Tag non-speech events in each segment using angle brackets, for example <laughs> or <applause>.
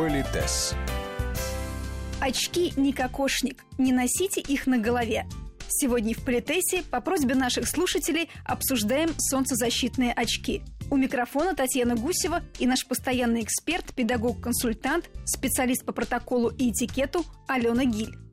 Политес. Очки не кокошник, не носите их на голове. Сегодня в Политесе по просьбе наших слушателей обсуждаем солнцезащитные очки. У микрофона Татьяна Гусева и наш постоянный эксперт, педагог-консультант, специалист по протоколу и этикету Алена Гиль.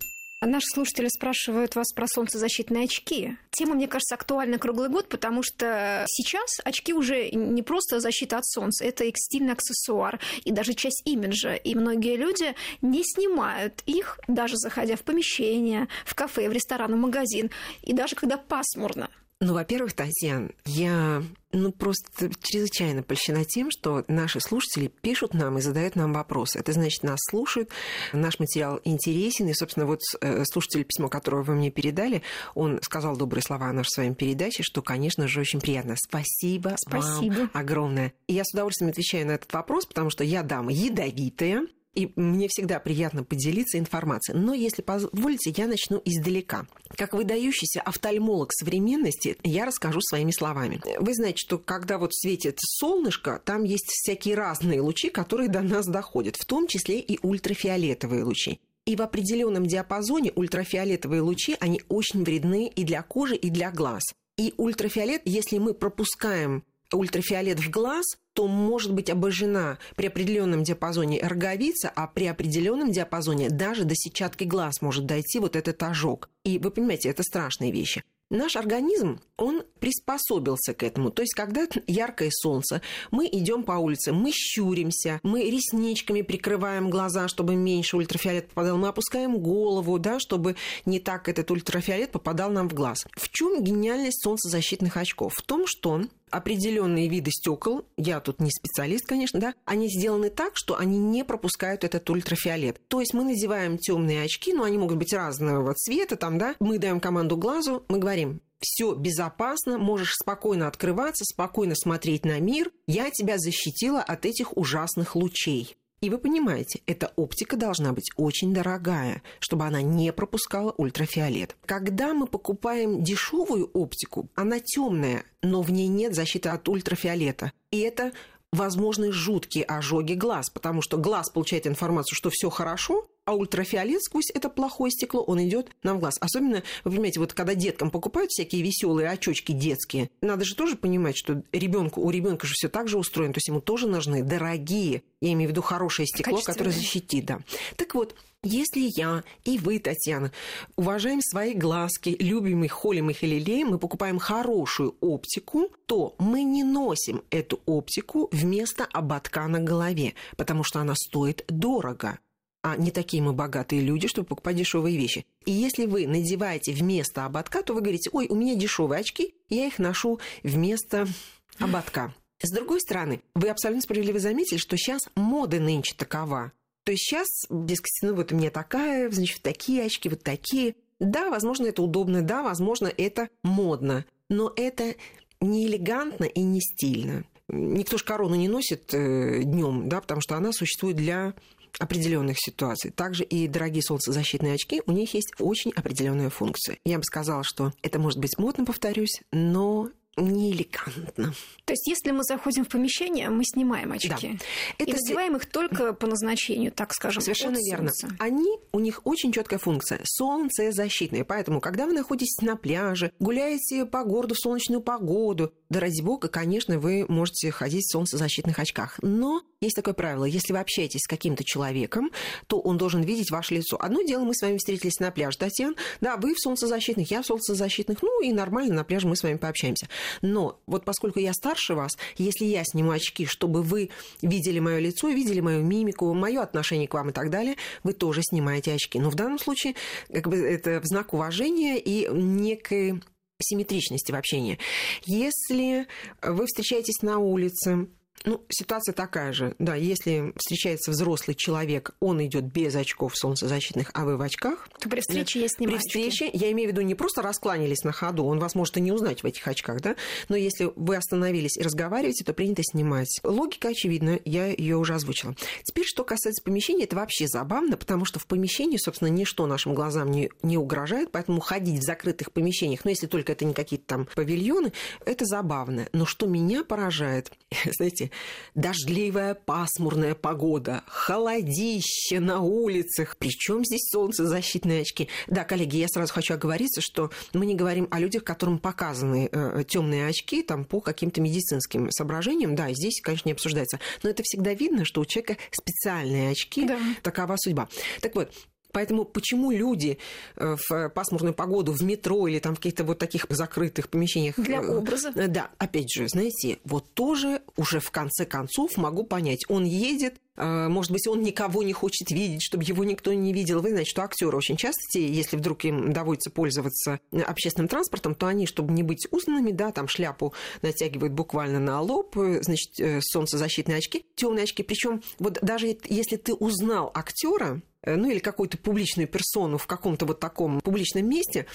Наши слушатели спрашивают вас про солнцезащитные очки. Тема, мне кажется, актуальна круглый год, потому что сейчас очки уже не просто защита от солнца, это и стильный аксессуар, и даже часть имиджа. И многие люди не снимают их, даже заходя в помещение, в кафе, в ресторан, в магазин, и даже когда пасмурно. Ну, во-первых, Татьяна, я ну, просто чрезвычайно польщена тем, что наши слушатели пишут нам и задают нам вопросы. Это значит, нас слушают, наш материал интересен. И, собственно, вот э, слушатель, письмо, которое вы мне передали, он сказал добрые слова о нашей с вами передаче, что, конечно же, очень приятно. Спасибо, Спасибо. вам огромное. И я с удовольствием отвечаю на этот вопрос, потому что я дама ядовитая, и мне всегда приятно поделиться информацией. Но, если позволите, я начну издалека. Как выдающийся офтальмолог современности, я расскажу своими словами. Вы знаете, что когда вот светит солнышко, там есть всякие разные лучи, которые до нас доходят, в том числе и ультрафиолетовые лучи. И в определенном диапазоне ультрафиолетовые лучи, они очень вредны и для кожи, и для глаз. И ультрафиолет, если мы пропускаем ультрафиолет в глаз, то может быть обожжена при определенном диапазоне роговица, а при определенном диапазоне даже до сетчатки глаз может дойти вот этот ожог. И вы понимаете, это страшные вещи. Наш организм, он приспособился к этому. То есть, когда яркое солнце, мы идем по улице, мы щуримся, мы ресничками прикрываем глаза, чтобы меньше ультрафиолет попадал, мы опускаем голову, да, чтобы не так этот ультрафиолет попадал нам в глаз. В чем гениальность солнцезащитных очков? В том, что определенные виды стекол, я тут не специалист, конечно, да, они сделаны так, что они не пропускают этот ультрафиолет. То есть мы надеваем темные очки, но они могут быть разного цвета, там, да, мы даем команду глазу, мы говорим, все безопасно, можешь спокойно открываться, спокойно смотреть на мир, я тебя защитила от этих ужасных лучей. И вы понимаете, эта оптика должна быть очень дорогая, чтобы она не пропускала ультрафиолет. Когда мы покупаем дешевую оптику, она темная, но в ней нет защиты от ультрафиолета. И это возможны жуткие ожоги глаз, потому что глаз получает информацию, что все хорошо, а ультрафиолет сквозь это плохое стекло, он идет нам в глаз. Особенно, вы понимаете, вот когда деткам покупают всякие веселые очочки детские, надо же тоже понимать, что ребенку, у ребенка же все так же устроено, то есть ему тоже нужны дорогие, я имею в виду хорошее стекло, которое защитит, да. Так вот, если я и вы, Татьяна, уважаем свои глазки, любим их, холим их и лелеем, мы покупаем хорошую оптику, то мы не носим эту оптику вместо ободка на голове, потому что она стоит дорого а не такие мы богатые люди, чтобы покупать дешевые вещи. И если вы надеваете вместо ободка, то вы говорите, ой, у меня дешевые очки, я их ношу вместо ободка. С другой стороны, вы абсолютно справедливо заметили, что сейчас мода нынче такова. То есть сейчас, дескать, ну вот у меня такая, значит, такие очки, вот такие. Да, возможно, это удобно, да, возможно, это модно, но это не элегантно и не стильно. Никто же корону не носит э, днем, да, потому что она существует для определенных ситуаций. Также и дорогие солнцезащитные очки, у них есть очень определенная функция. Я бы сказала, что это может быть модно, повторюсь, но неэлегантно. То есть, если мы заходим в помещение, мы снимаем очки. Да. Это и надеваем их только по назначению, так скажем. Совершенно верно. Они, у них очень четкая функция. Солнцезащитные. Поэтому, когда вы находитесь на пляже, гуляете по городу в солнечную погоду, да ради бога, конечно, вы можете ходить в солнцезащитных очках. Но есть такое правило. Если вы общаетесь с каким-то человеком, то он должен видеть ваше лицо. Одно дело, мы с вами встретились на пляже, Татьяна. Да, вы в солнцезащитных, я в солнцезащитных. Ну и нормально на пляже мы с вами пообщаемся. Но вот поскольку я старше вас, если я сниму очки, чтобы вы видели мое лицо, видели мою мимику, мое отношение к вам и так далее, вы тоже снимаете очки. Но в данном случае как бы это знак уважения и некой симметричности в общении. Если вы встречаетесь на улице, ну, ситуация такая же. Да, если встречается взрослый человек, он идет без очков солнцезащитных, а вы в очках. То при встрече я снимаю При встрече, очки. я имею в виду, не просто раскланялись на ходу, он вас может и не узнать в этих очках, да, но если вы остановились и разговариваете, то принято снимать. Логика очевидна, я ее уже озвучила. Теперь, что касается помещения, это вообще забавно, потому что в помещении, собственно, ничто нашим глазам не, не угрожает, поэтому ходить в закрытых помещениях, ну, если только это не какие-то там павильоны, это забавно. Но что меня поражает, <laughs> знаете, Дождливая пасмурная погода, холодище на улицах. Причем здесь солнцезащитные очки? Да, коллеги, я сразу хочу оговориться, что мы не говорим о людях, которым показаны э, темные очки там, по каким-то медицинским соображениям. Да, здесь, конечно, не обсуждается. Но это всегда видно, что у человека специальные очки. Да. Такова судьба. Так вот, Поэтому почему люди э, в пасмурную погоду в метро или там в каких-то вот таких закрытых помещениях... Для э, образа. Да, опять же, знаете, вот тоже уже в конце концов могу понять. Он едет, э, может быть, он никого не хочет видеть, чтобы его никто не видел. Вы знаете, что актеры очень часто, если вдруг им доводится пользоваться общественным транспортом, то они, чтобы не быть узнанными, да, там шляпу натягивают буквально на лоб, значит, солнцезащитные очки, темные очки. Причем вот даже если ты узнал актера, ну или какую-то публичную персону в каком-то вот таком публичном месте,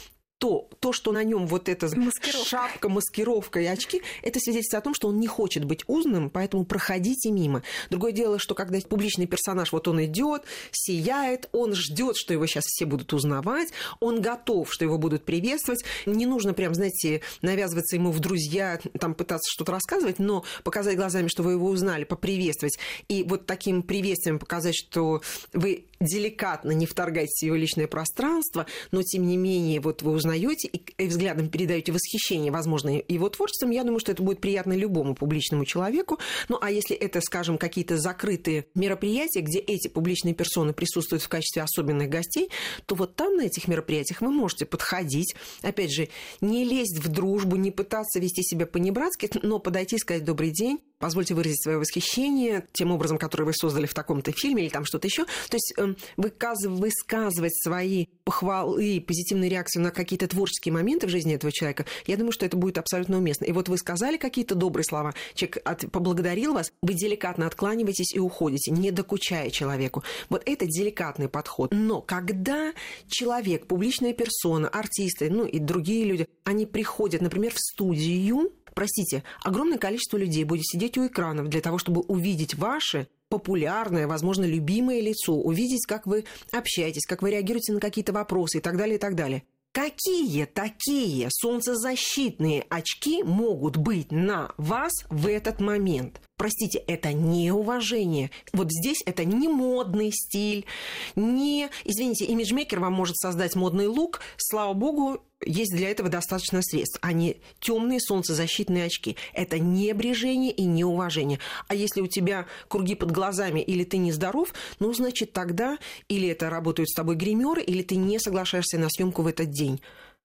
то, то, что на нем вот эта маскировка. шапка, маскировка и очки, это свидетельство о том, что он не хочет быть узнанным, поэтому проходите мимо. Другое дело, что когда публичный персонаж, вот он идет, сияет, он ждет, что его сейчас все будут узнавать, он готов, что его будут приветствовать. Не нужно прям, знаете, навязываться ему в друзья, там пытаться что-то рассказывать, но показать глазами, что вы его узнали, поприветствовать. И вот таким приветствием показать, что вы деликатно не вторгаетесь в его личное пространство, но тем не менее вот вы узнаете узнаете и взглядом передаете восхищение, возможно, его творчеством, я думаю, что это будет приятно любому публичному человеку. Ну, а если это, скажем, какие-то закрытые мероприятия, где эти публичные персоны присутствуют в качестве особенных гостей, то вот там на этих мероприятиях вы можете подходить, опять же, не лезть в дружбу, не пытаться вести себя по-небратски, но подойти и сказать «добрый день», позвольте выразить свое восхищение тем образом, который вы создали в таком-то фильме или там что-то еще. То есть э, высказывать свои похвалы позитивные реакции на какие-то творческие моменты в жизни этого человека, я думаю, что это будет абсолютно уместно. И вот вы сказали какие-то добрые слова, человек от, поблагодарил вас, вы деликатно откланиваетесь и уходите, не докучая человеку. Вот это деликатный подход. Но когда человек, публичная персона, артисты, ну и другие люди, они приходят, например, в студию, простите, огромное количество людей будет сидеть у экранов для того, чтобы увидеть ваши популярное, возможно, любимое лицо, увидеть, как вы общаетесь, как вы реагируете на какие-то вопросы и так далее, и так далее. Какие такие солнцезащитные очки могут быть на вас в этот момент? Простите, это не уважение. Вот здесь это не модный стиль, не... Извините, имиджмейкер вам может создать модный лук. Слава богу, есть для этого достаточно средств, а не темные солнцезащитные очки. Это не брежение и не уважение. А если у тебя круги под глазами или ты нездоров, ну, значит, тогда или это работают с тобой гримеры, или ты не соглашаешься на съемку в этот день.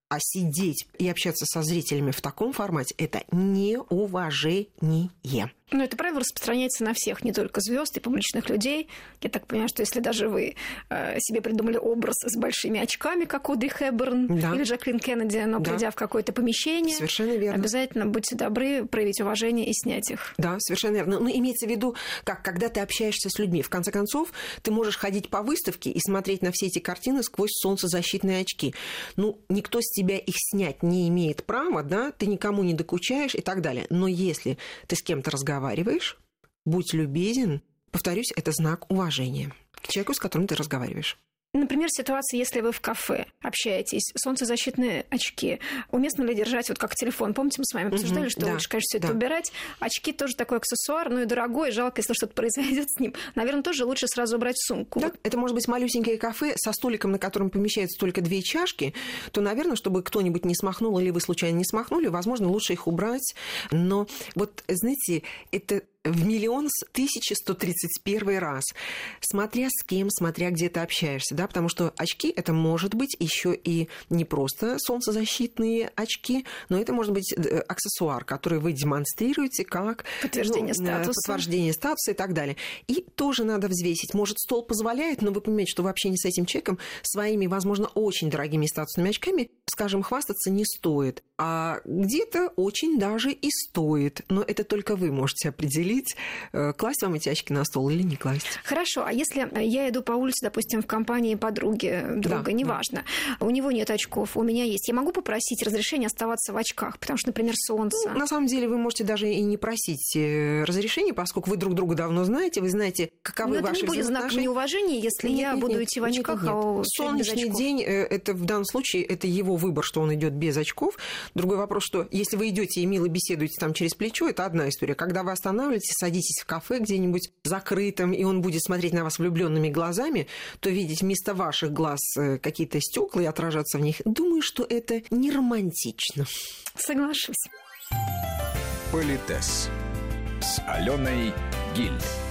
А сидеть и общаться со зрителями в таком формате – это неуважение. Но это правило распространяется на всех, не только звезд и публичных людей. Я так понимаю, что если даже вы э, себе придумали образ с большими очками, как Одри Хэбберн да. или Жаклин Кеннеди, но да. придя в какое-то помещение, совершенно верно. обязательно будьте добры проявить уважение и снять их. Да, совершенно верно. Ну, имеется в виду, как когда ты общаешься с людьми, в конце концов, ты можешь ходить по выставке и смотреть на все эти картины сквозь солнцезащитные очки. Ну, никто с тебя их снять не имеет права, да, ты никому не докучаешь и так далее. Но если ты с кем-то разговариваешь, разговариваешь, будь любезен. Повторюсь, это знак уважения к человеку, с которым ты разговариваешь. Например, ситуация, если вы в кафе общаетесь, солнцезащитные очки. Уместно ли держать вот как телефон? Помните, мы с вами обсуждали, угу, что да, лучше, конечно, все да. это убирать. Очки тоже такой аксессуар, ну и дорогой, жалко, если что-то <laughs> произойдет с ним. Наверное, тоже лучше сразу убрать сумку. Да, это может быть малюсенькое кафе со столиком, на котором помещается только две чашки, то, наверное, чтобы кто-нибудь не смахнул или вы случайно не смахнули, возможно, лучше их убрать. Но вот, знаете, это в миллион тридцать первый раз. Смотря с кем, смотря где ты общаешься, да, потому что очки это может быть еще и не просто солнцезащитные очки, но это может быть э, аксессуар, который вы демонстрируете как подтверждение ну, статуса. подтверждение статуса и так далее. И тоже надо взвесить. Может, стол позволяет, но вы понимаете, что вообще не с этим человеком своими, возможно, очень дорогими статусными очками, скажем, хвастаться не стоит. А где-то очень даже и стоит. Но это только вы можете определить э, класть вам эти очки на стол или не класть. Хорошо, а если я иду по улице, допустим, в компании подруги, друга, да, неважно, да. у него нет очков, у меня есть, я могу попросить разрешения оставаться в очках, потому что, например, солнце. Ну, на самом деле вы можете даже и не просить э, разрешения, поскольку вы друг друга давно знаете, вы знаете, каковы Но ваши это не будет знак неуважения, если нет, я нет, буду нет, идти в очках, нет, нет. а Солнечный день, э, это в данном случае, это его его выбор, что он идет без очков. Другой вопрос, что если вы идете и мило беседуете там через плечо, это одна история. Когда вы останавливаетесь, садитесь в кафе где-нибудь закрытым, и он будет смотреть на вас влюбленными глазами, то видеть вместо ваших глаз э, какие-то стекла и отражаться в них, думаю, что это не романтично. Соглашусь. Политес с Аленой Гиль.